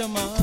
Rajama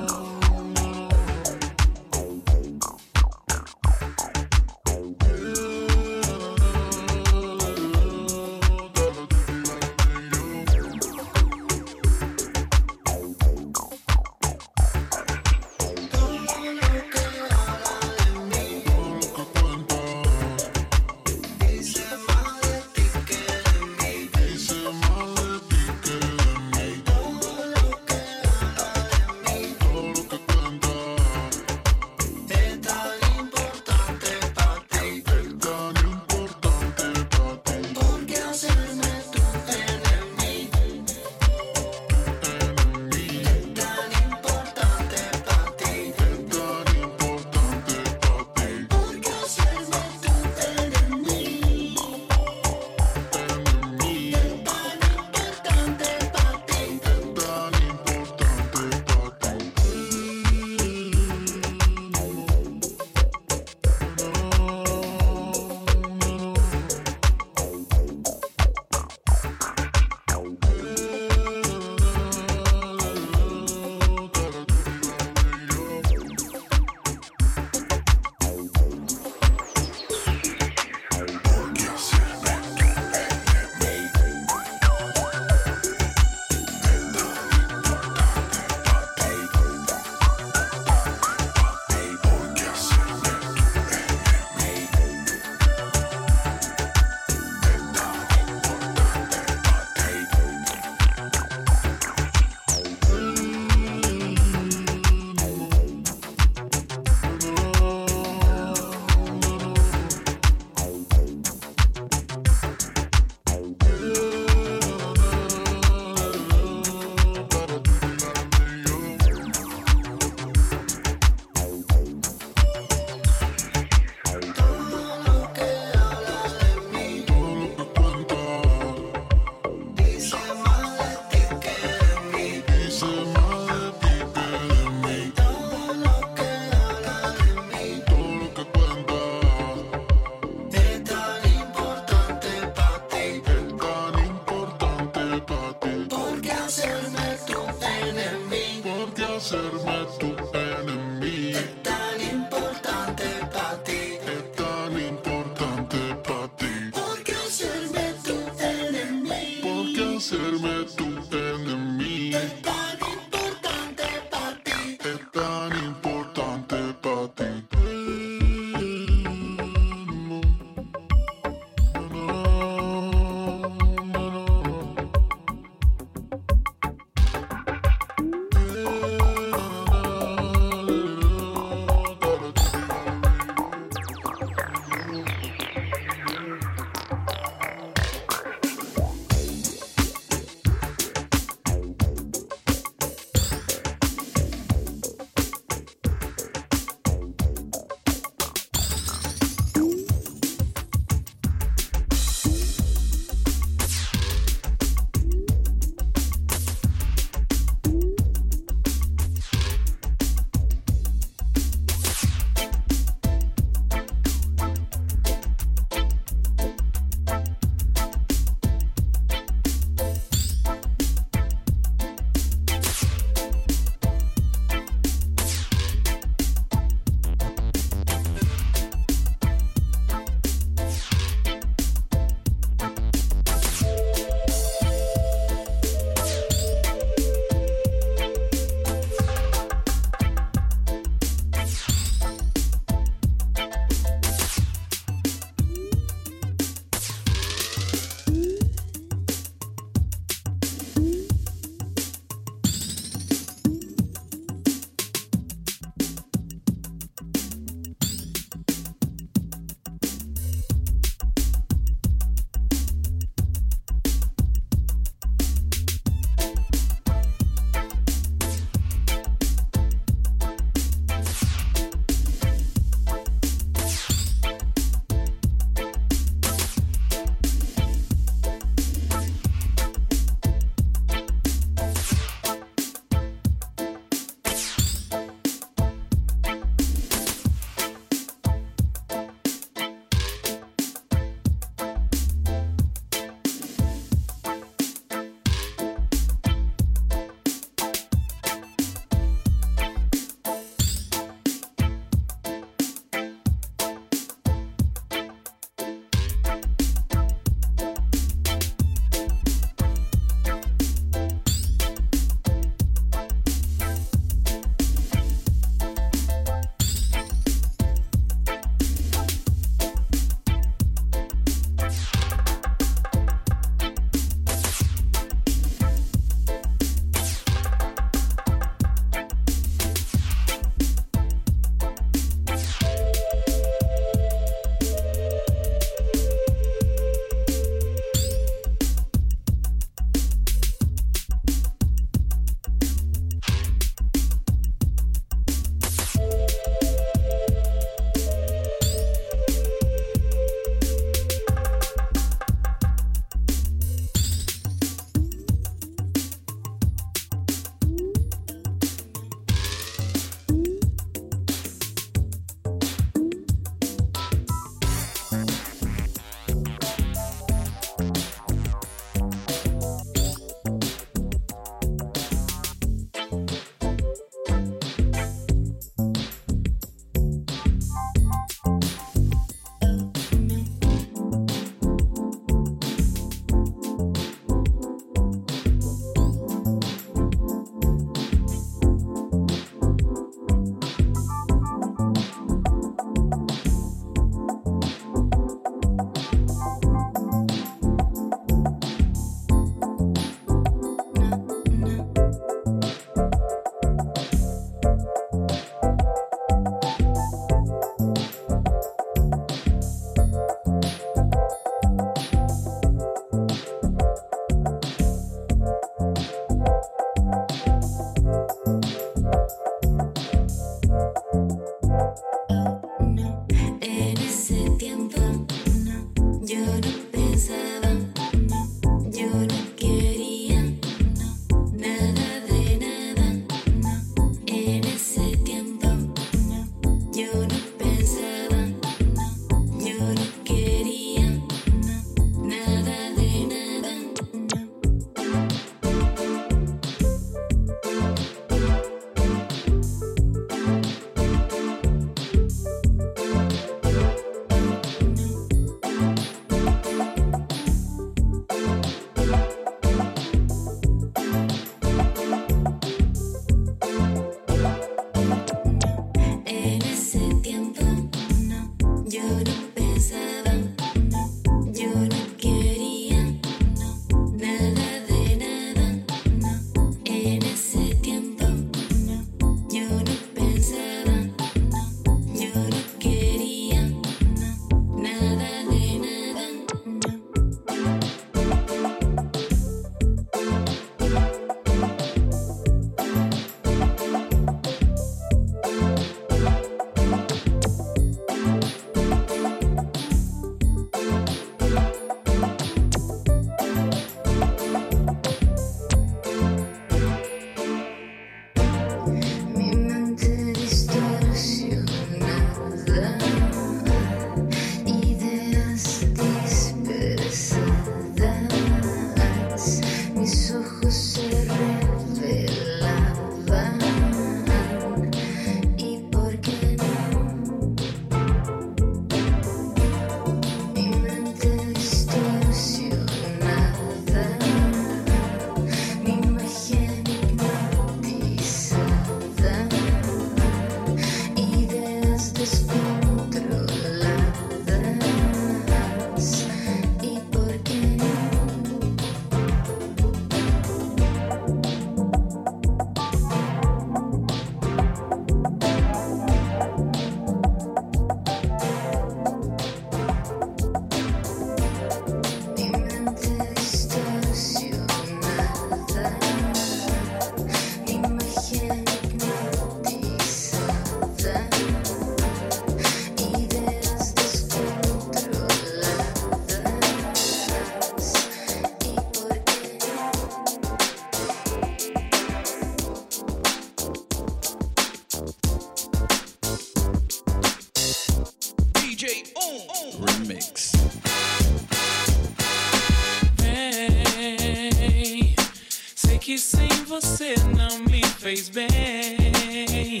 fez bem,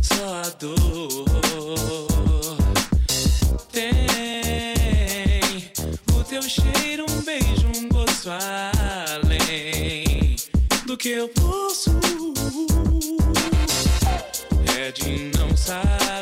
só a dor tem. O teu cheiro, um beijo, um gosto além do que eu posso. É de não saber.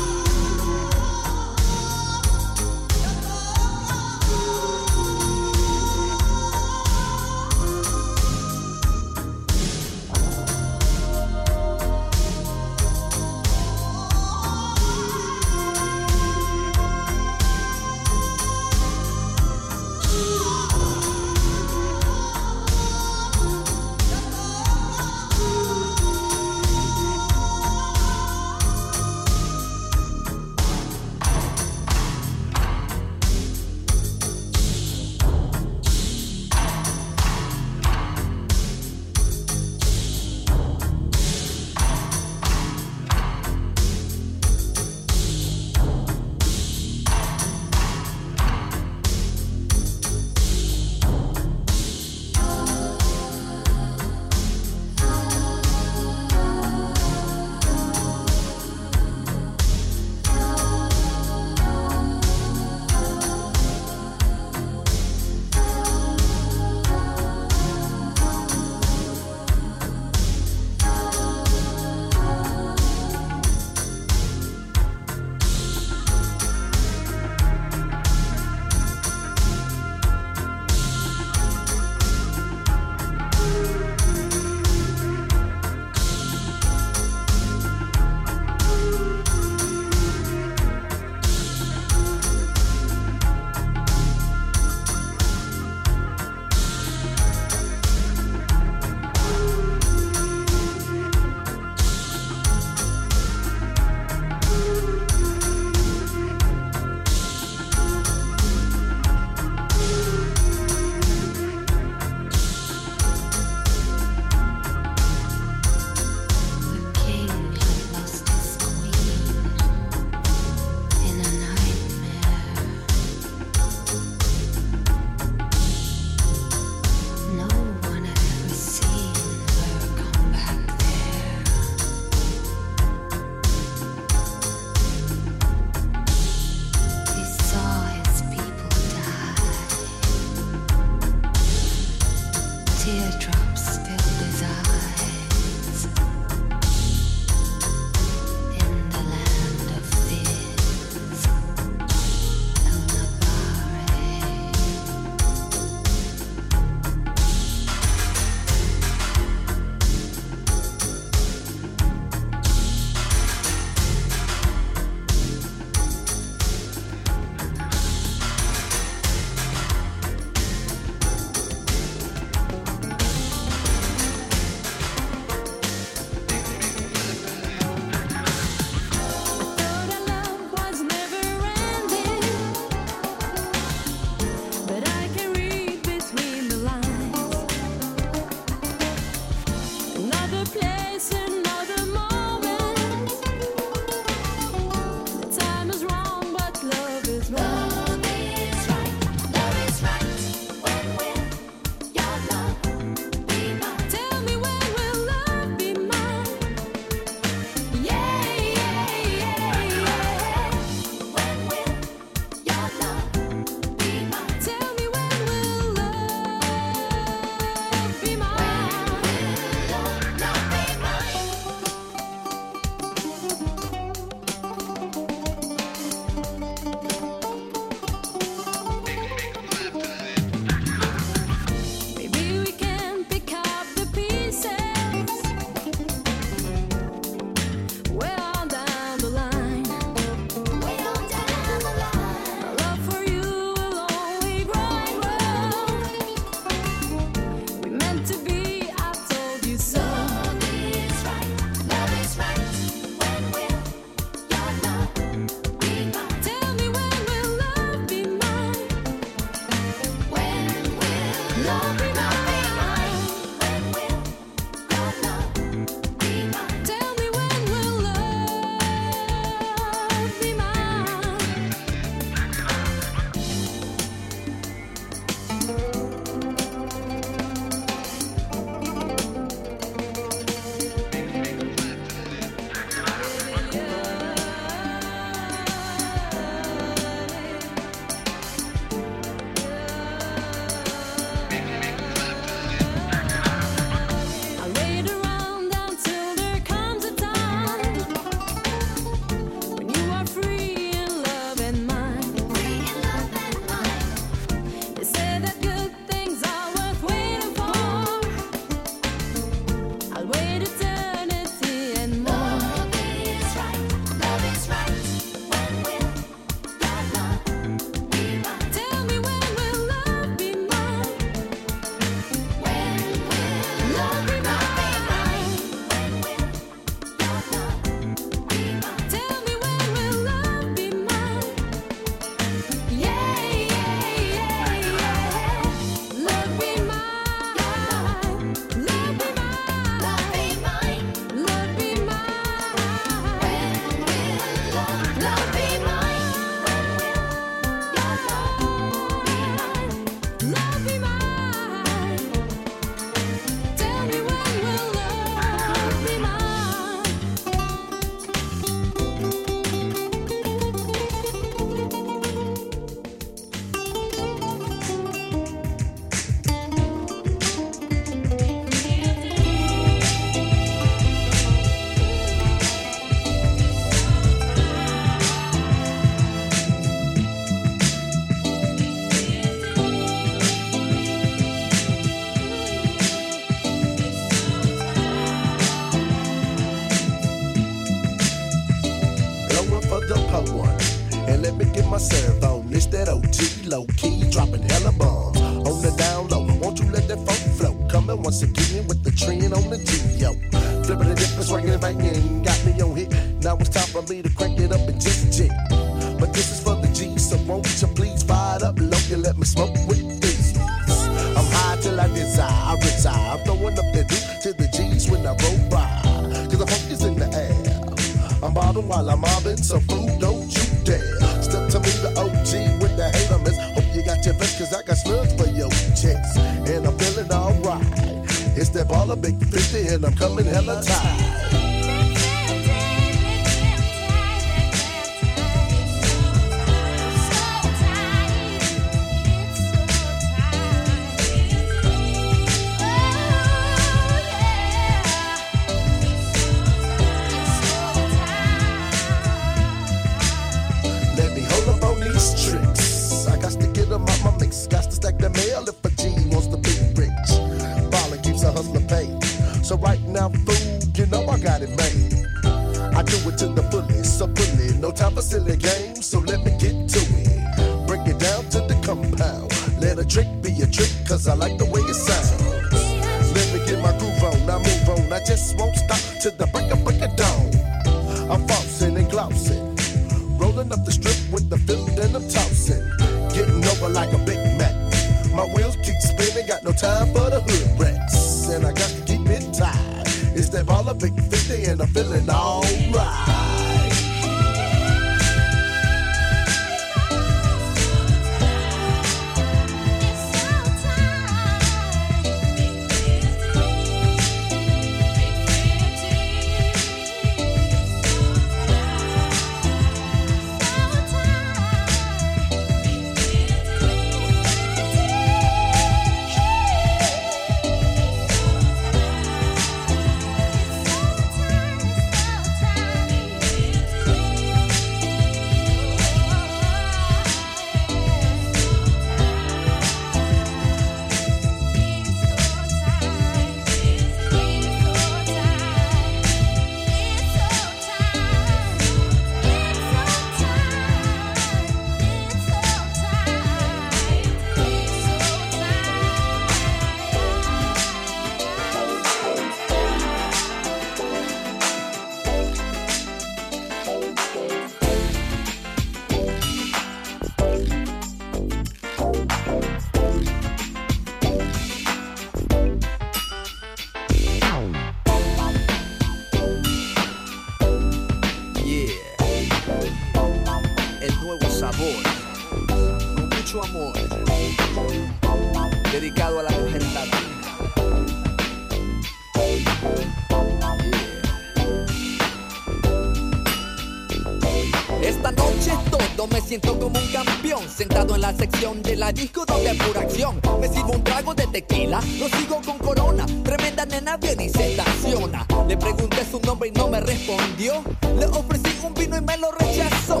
Sección de la disco donde pura acción. Me sirvo un trago de tequila, lo sigo con corona. Tremenda nena viene y se estaciona Le pregunté su nombre y no me respondió. Le ofrecí un vino y me lo rechazó.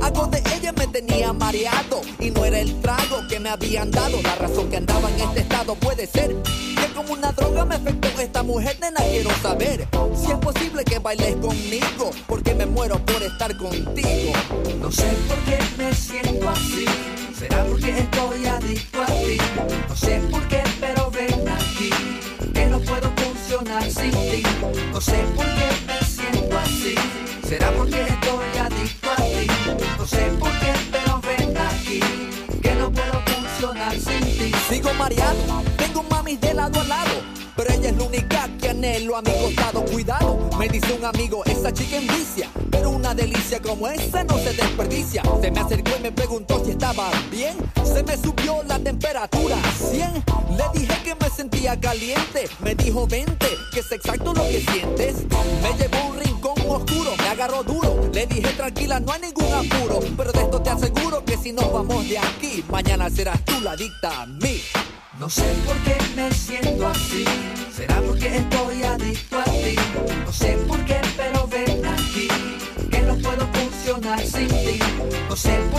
Algo de ella me tenía mareado Y no era el trago que me habían dado. La razón que andaba en este estado puede ser Que como una droga me afectó esta mujer nena quiero saber Si es posible que bailes conmigo Porque me muero por estar contigo. No sé por qué adicto a ti. No sé por qué, pero ven aquí. Que no puedo funcionar sin ti. No sé por qué me siento así. Será porque estoy adicto a ti. No sé por qué, pero ven aquí. Que no puedo funcionar sin ti. Sigo mareado, tengo mami de lado a lado. Pero ella es la única que anhelo a mi costado. Cuidado, me dice un amigo, esa chica envicia. Pero una delicia como esa no se desperdicia. Se me acercó y me temperatura a 100. Le dije que me sentía caliente. Me dijo, vente, que es exacto lo que sientes. Me llevó a un rincón oscuro, me agarró duro. Le dije, tranquila, no hay ningún apuro. Pero de esto te aseguro que si nos vamos de aquí, mañana serás tú la dicta a mí. No sé por qué me siento así. Será porque estoy adicto a ti. No sé por qué, pero ven aquí. Que no puedo funcionar sin ti. No sé por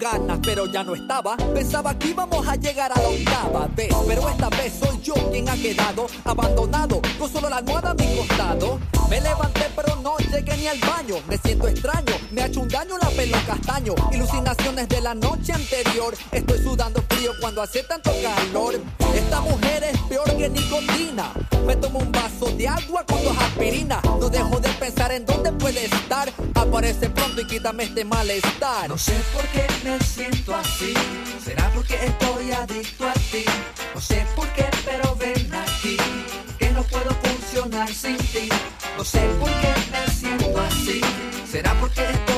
ganas, pero ya no estaba. Pensaba que íbamos a llegar a la octava vez, pero esta vez soy yo quien ha quedado abandonado, con solo la almohada a mi costado. Me levanté, pero no llegué ni al baño. Me siento extraño, me ha hecho un daño la pelo castaño. Ilucinaciones de la noche anterior. Estoy sudando frío cuando hace tanto calor. Esta mujer es peor que nicotina. Me tomo un vaso de agua con dos aspirinas. No dejo de pensar en dónde puede estar. Aparece pronto y quítame este malestar. No sé por qué me siento así. Será porque estoy adicto a ti. No sé por qué, pero ven aquí. Que no puedo funcionar sin ti. No sé por qué me siento así. Será porque estoy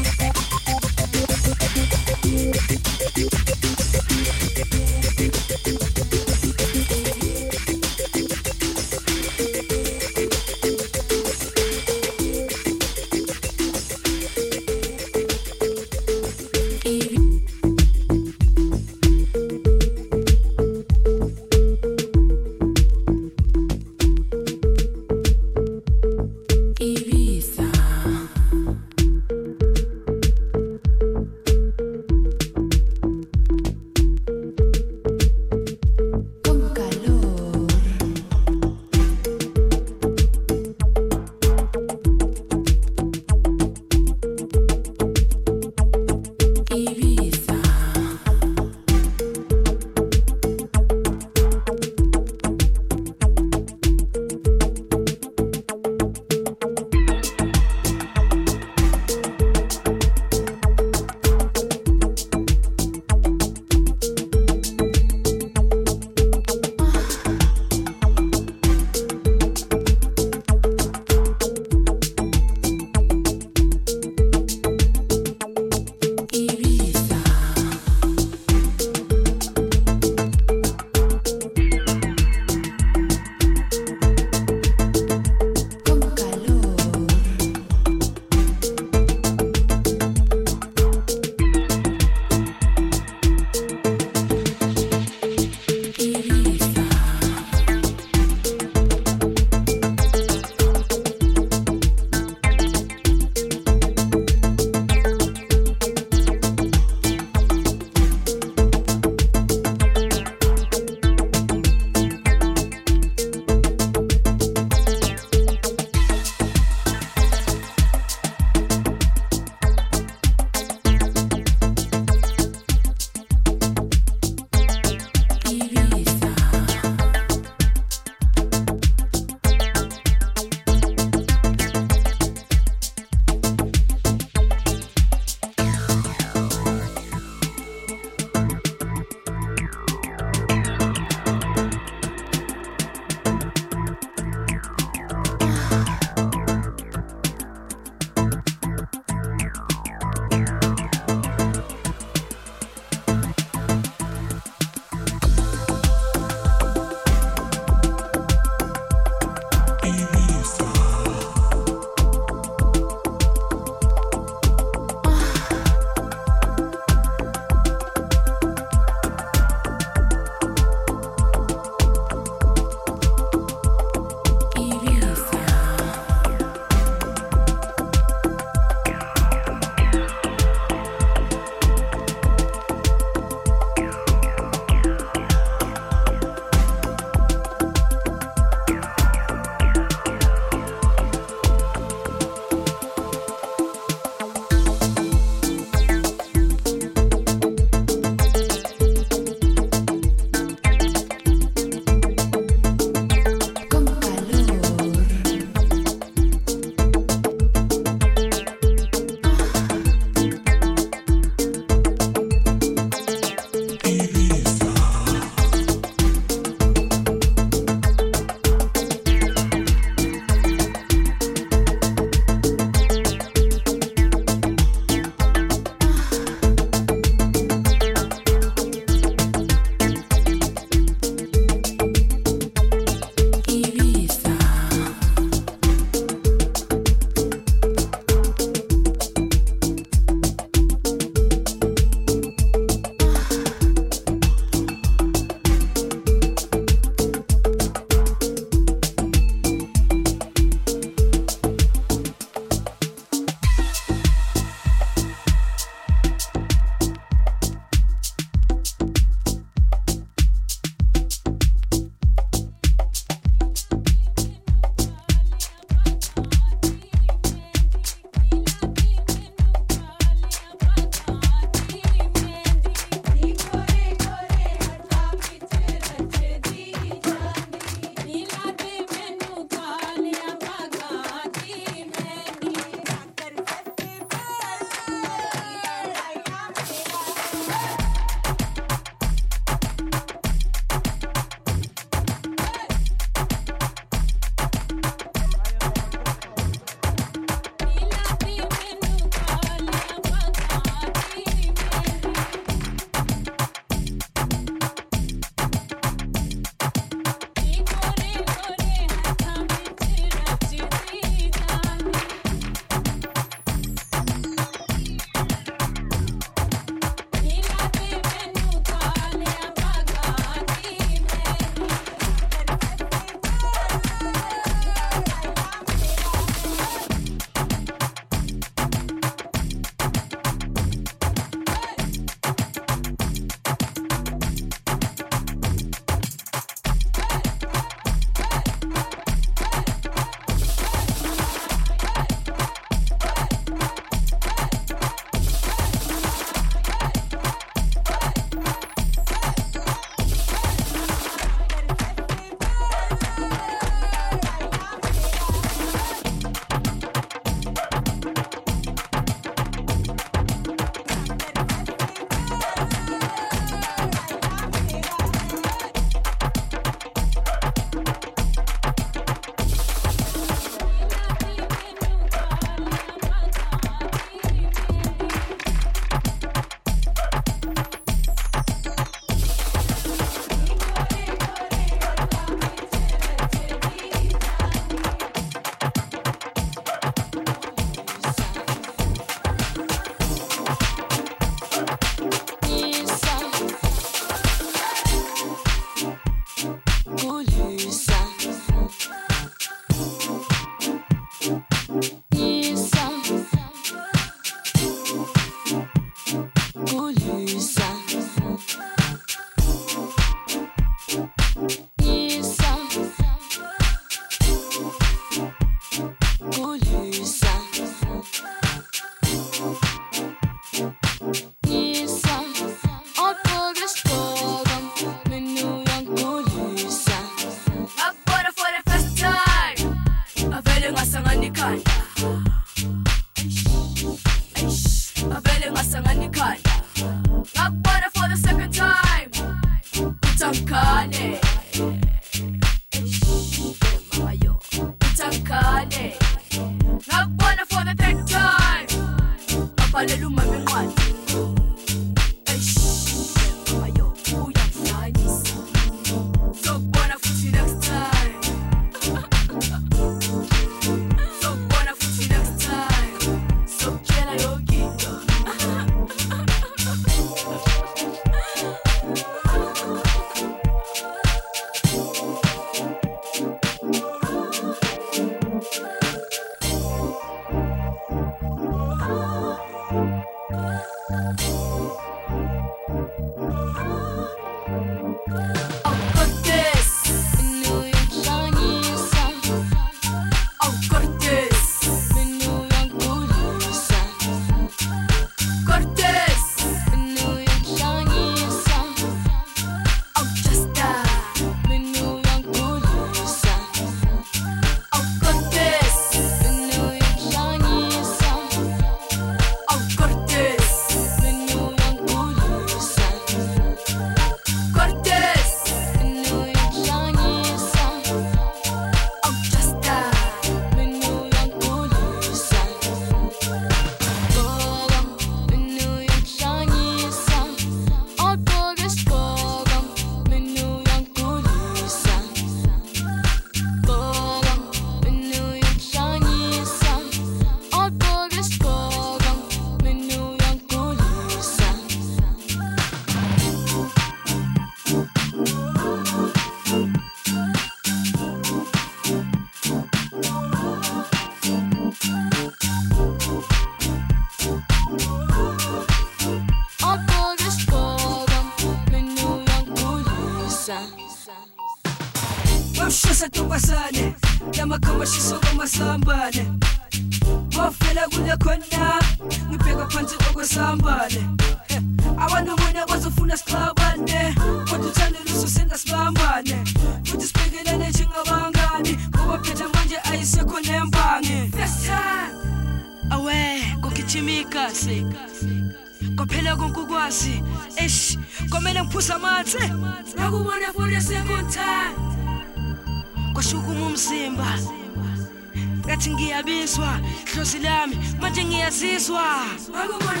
Azizwa. Ah.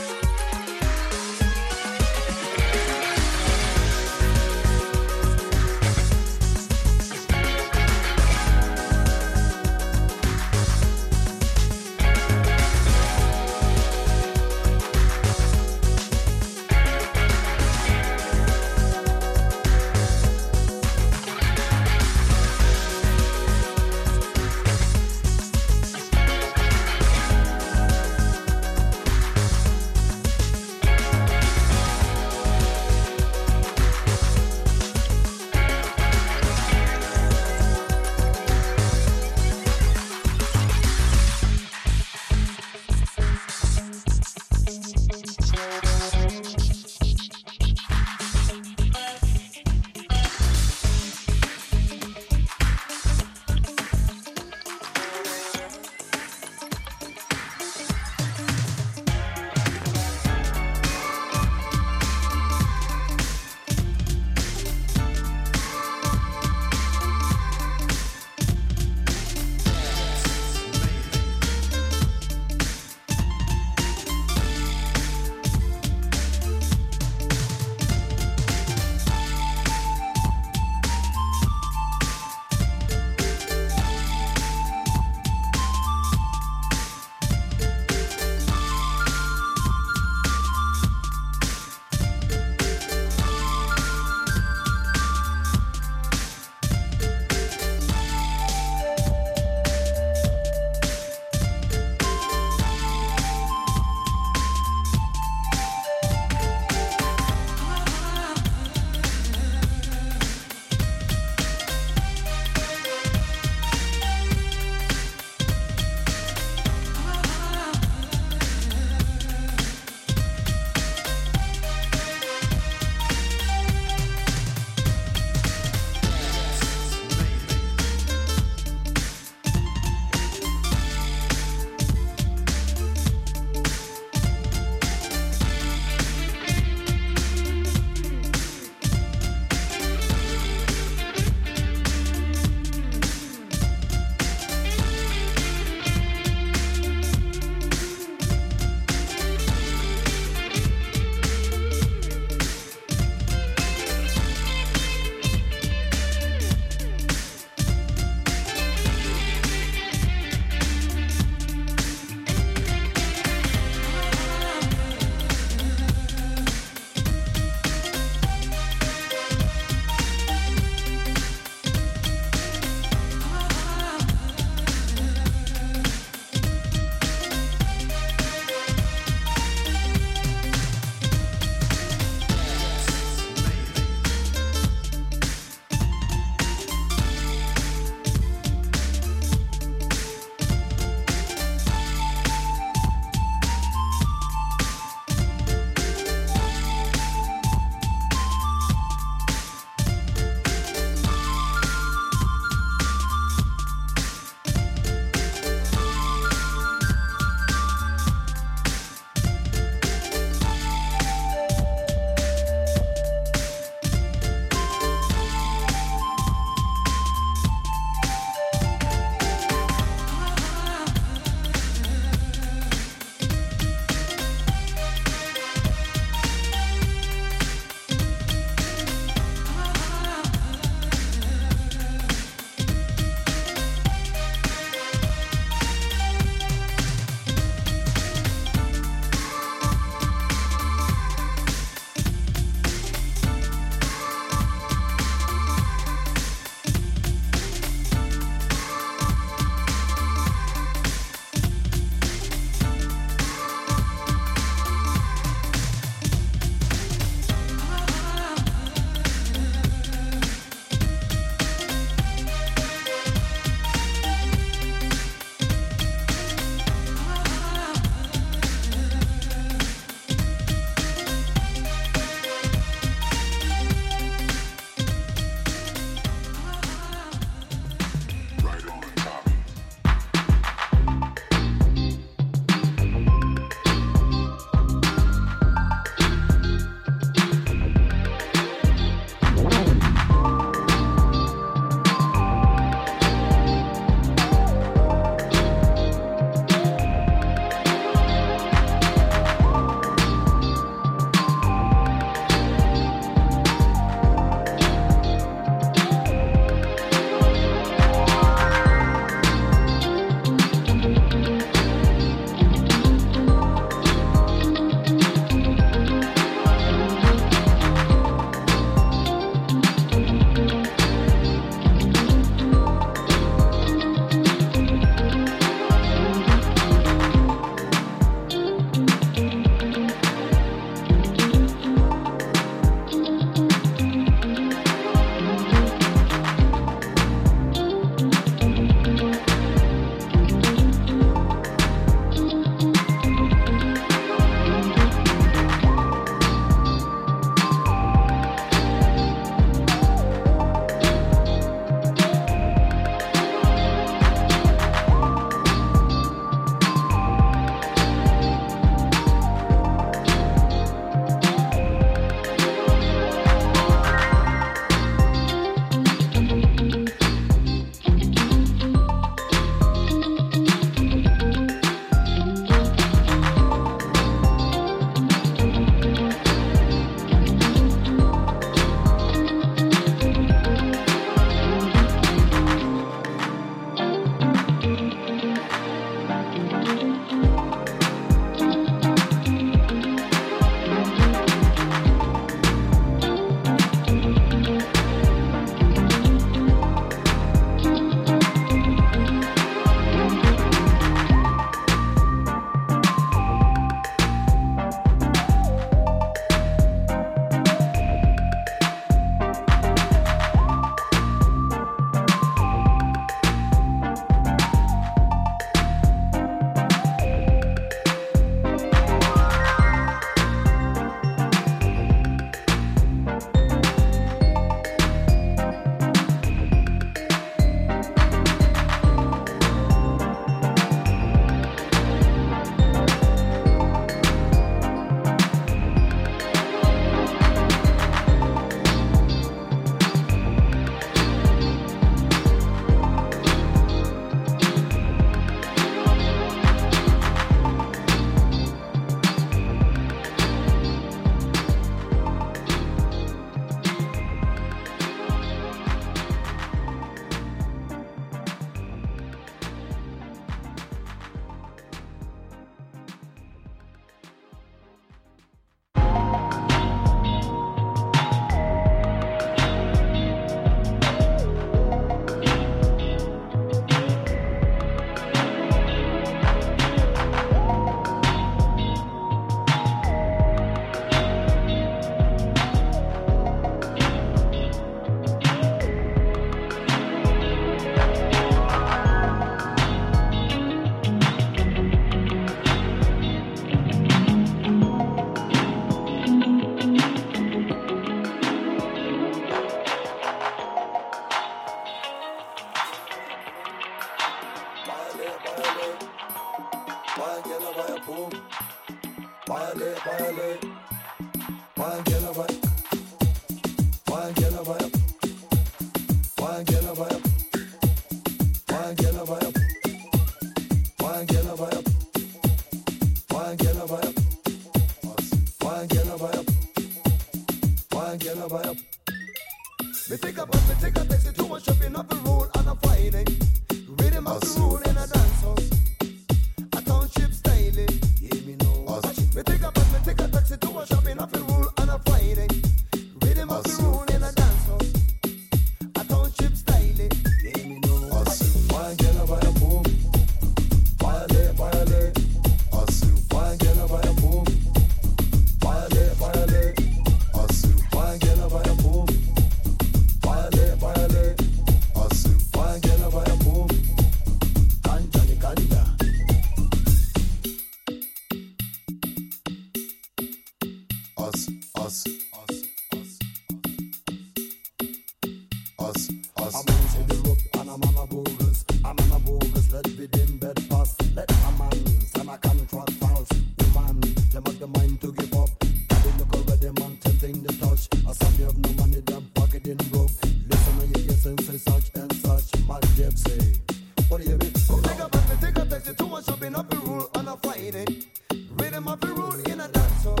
Rhythm of the road in a dance up.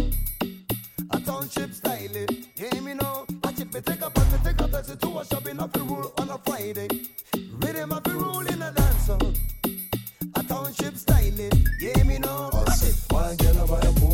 A township style it. Hear me now. I chip me take up, I take up, that's it. Two shopping of the rule on a Friday. Rhythm of the road in a dance up. A township style it. Hear me now. I chip. One girl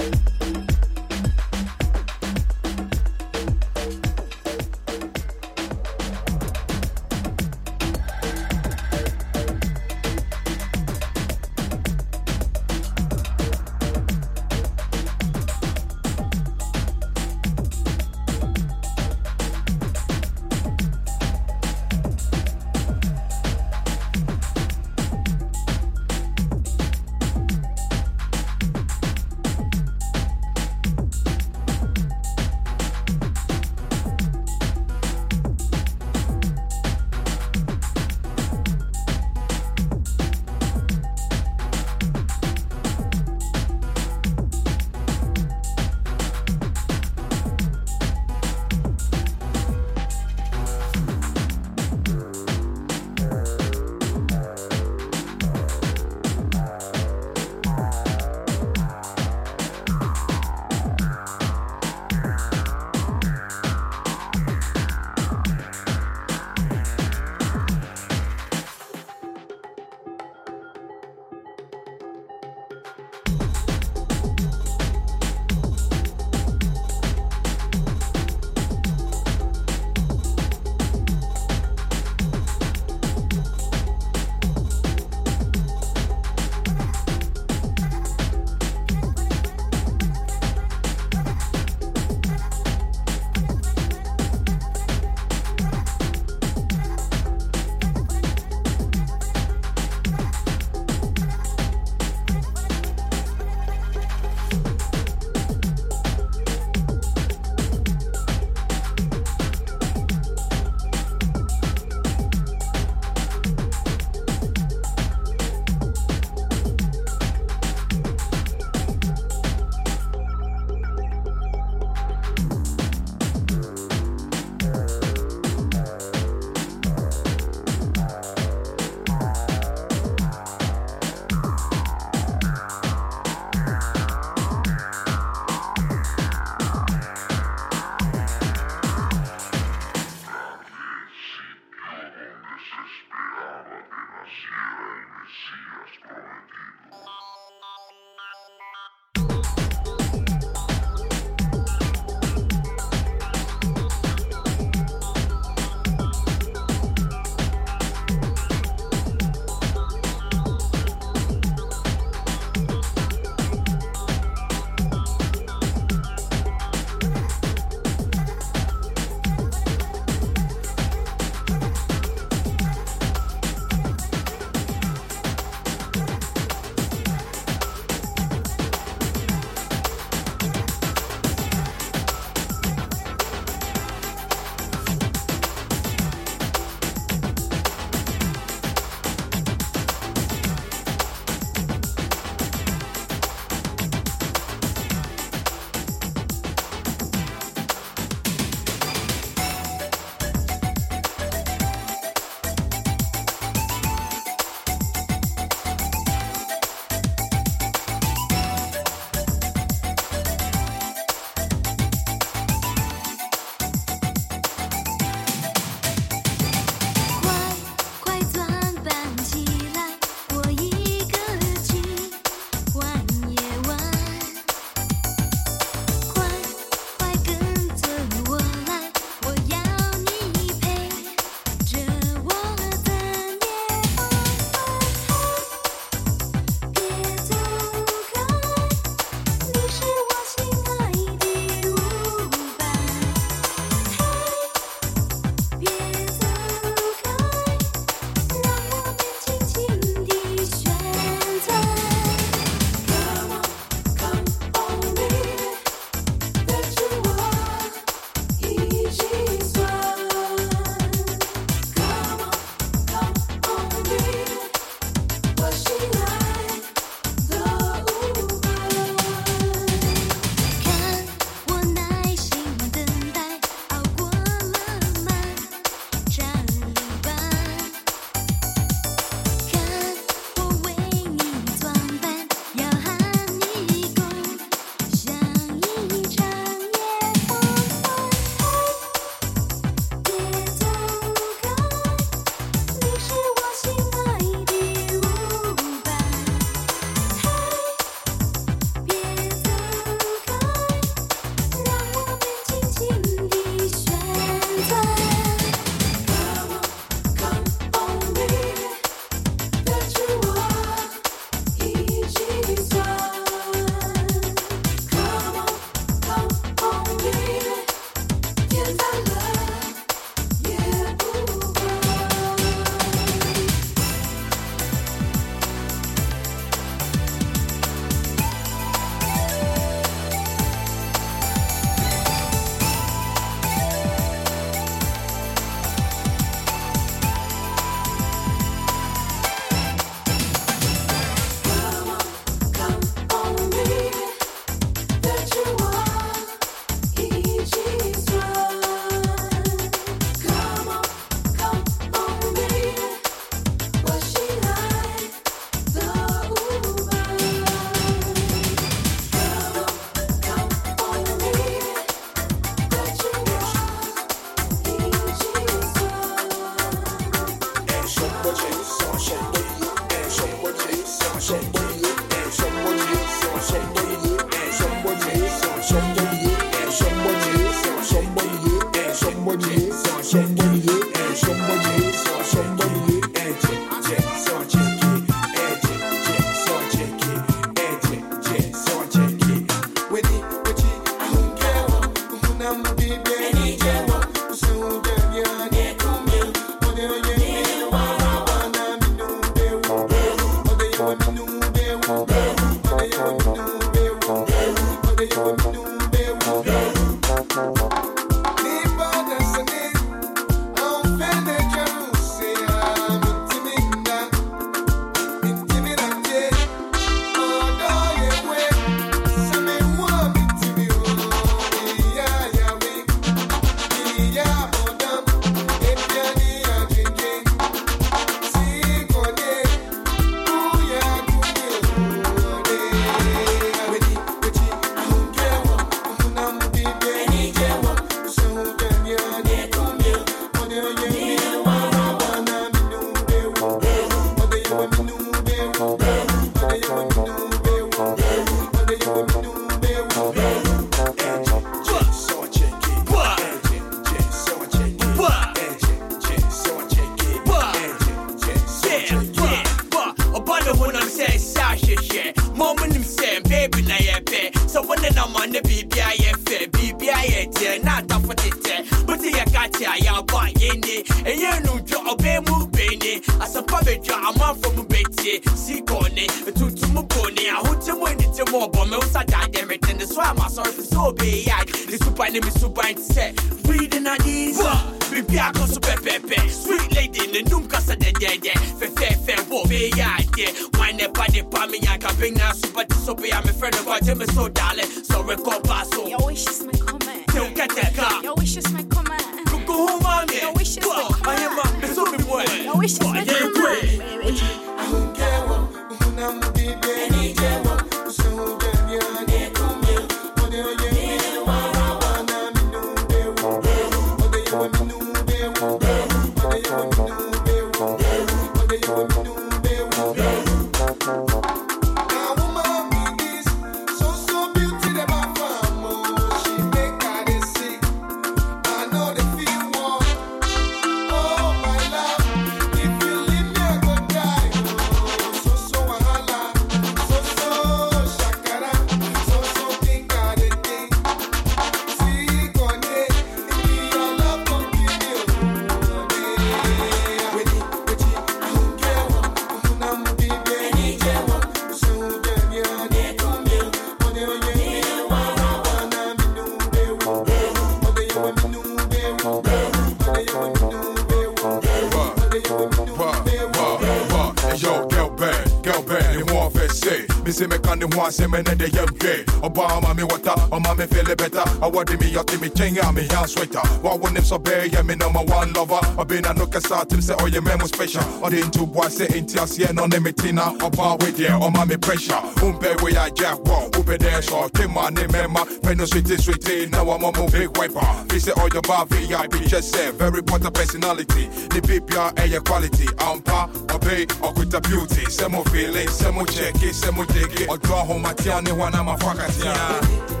Sweater, What one name so bear, yeah, me number one lover. I've been a look at him say, oh, your man was special. I didn't do boy, say, ain't us, yeah, no name it in a bar with yeah, oh, on my pressure. Umbe, we are jack, Who be there, so, Tim, my name, Emma, Penno, sweetie, sweetie, now I'm a big wiper. This is all your bar, VIP, just say, very important personality. The people, air your quality, I'm pa, obey, or quit the beauty. Semo feeling, semo check it, semo dig it, or draw home my tiani when I'm a fucker. Yeah.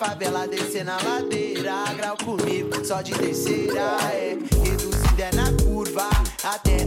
favela descer na ladeira. Grau comigo, só de terceira, é. Reduzida é na curva, até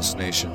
house nation.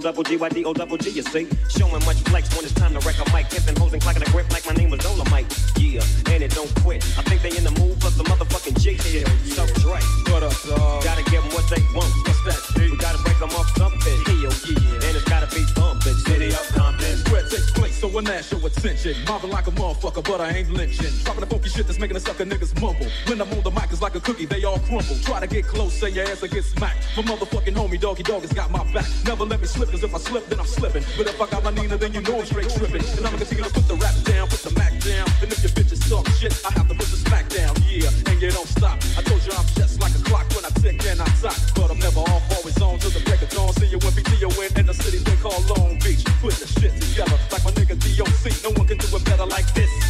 double G, Y D O double G, you see. supernatural attention. Mobbing like a motherfucker, but I ain't lynching. Dropping the funky shit that's making the sucker niggas mumble. When I'm on the mic, it's like a cookie, they all crumble. Try to get close, say your ass I get smacked. My motherfucking homie, doggy dog, has got my back. Never let me slip, cause if I slip, then I'm slipping. But if I got my Nina, then you know I'm straight tripping. And I'm gonna continue to put the rap down, put the Mac down. And if your bitches talk shit, I have to put the smack down. Yeah, and you don't stop. I told you I'm just like a clock when I tick and I tock. But I'm never off, always on till the break of dawn. See you when BTO in, and the city they call Long Beach. Put the shit together like my nigga D radio. No one can do it better like this.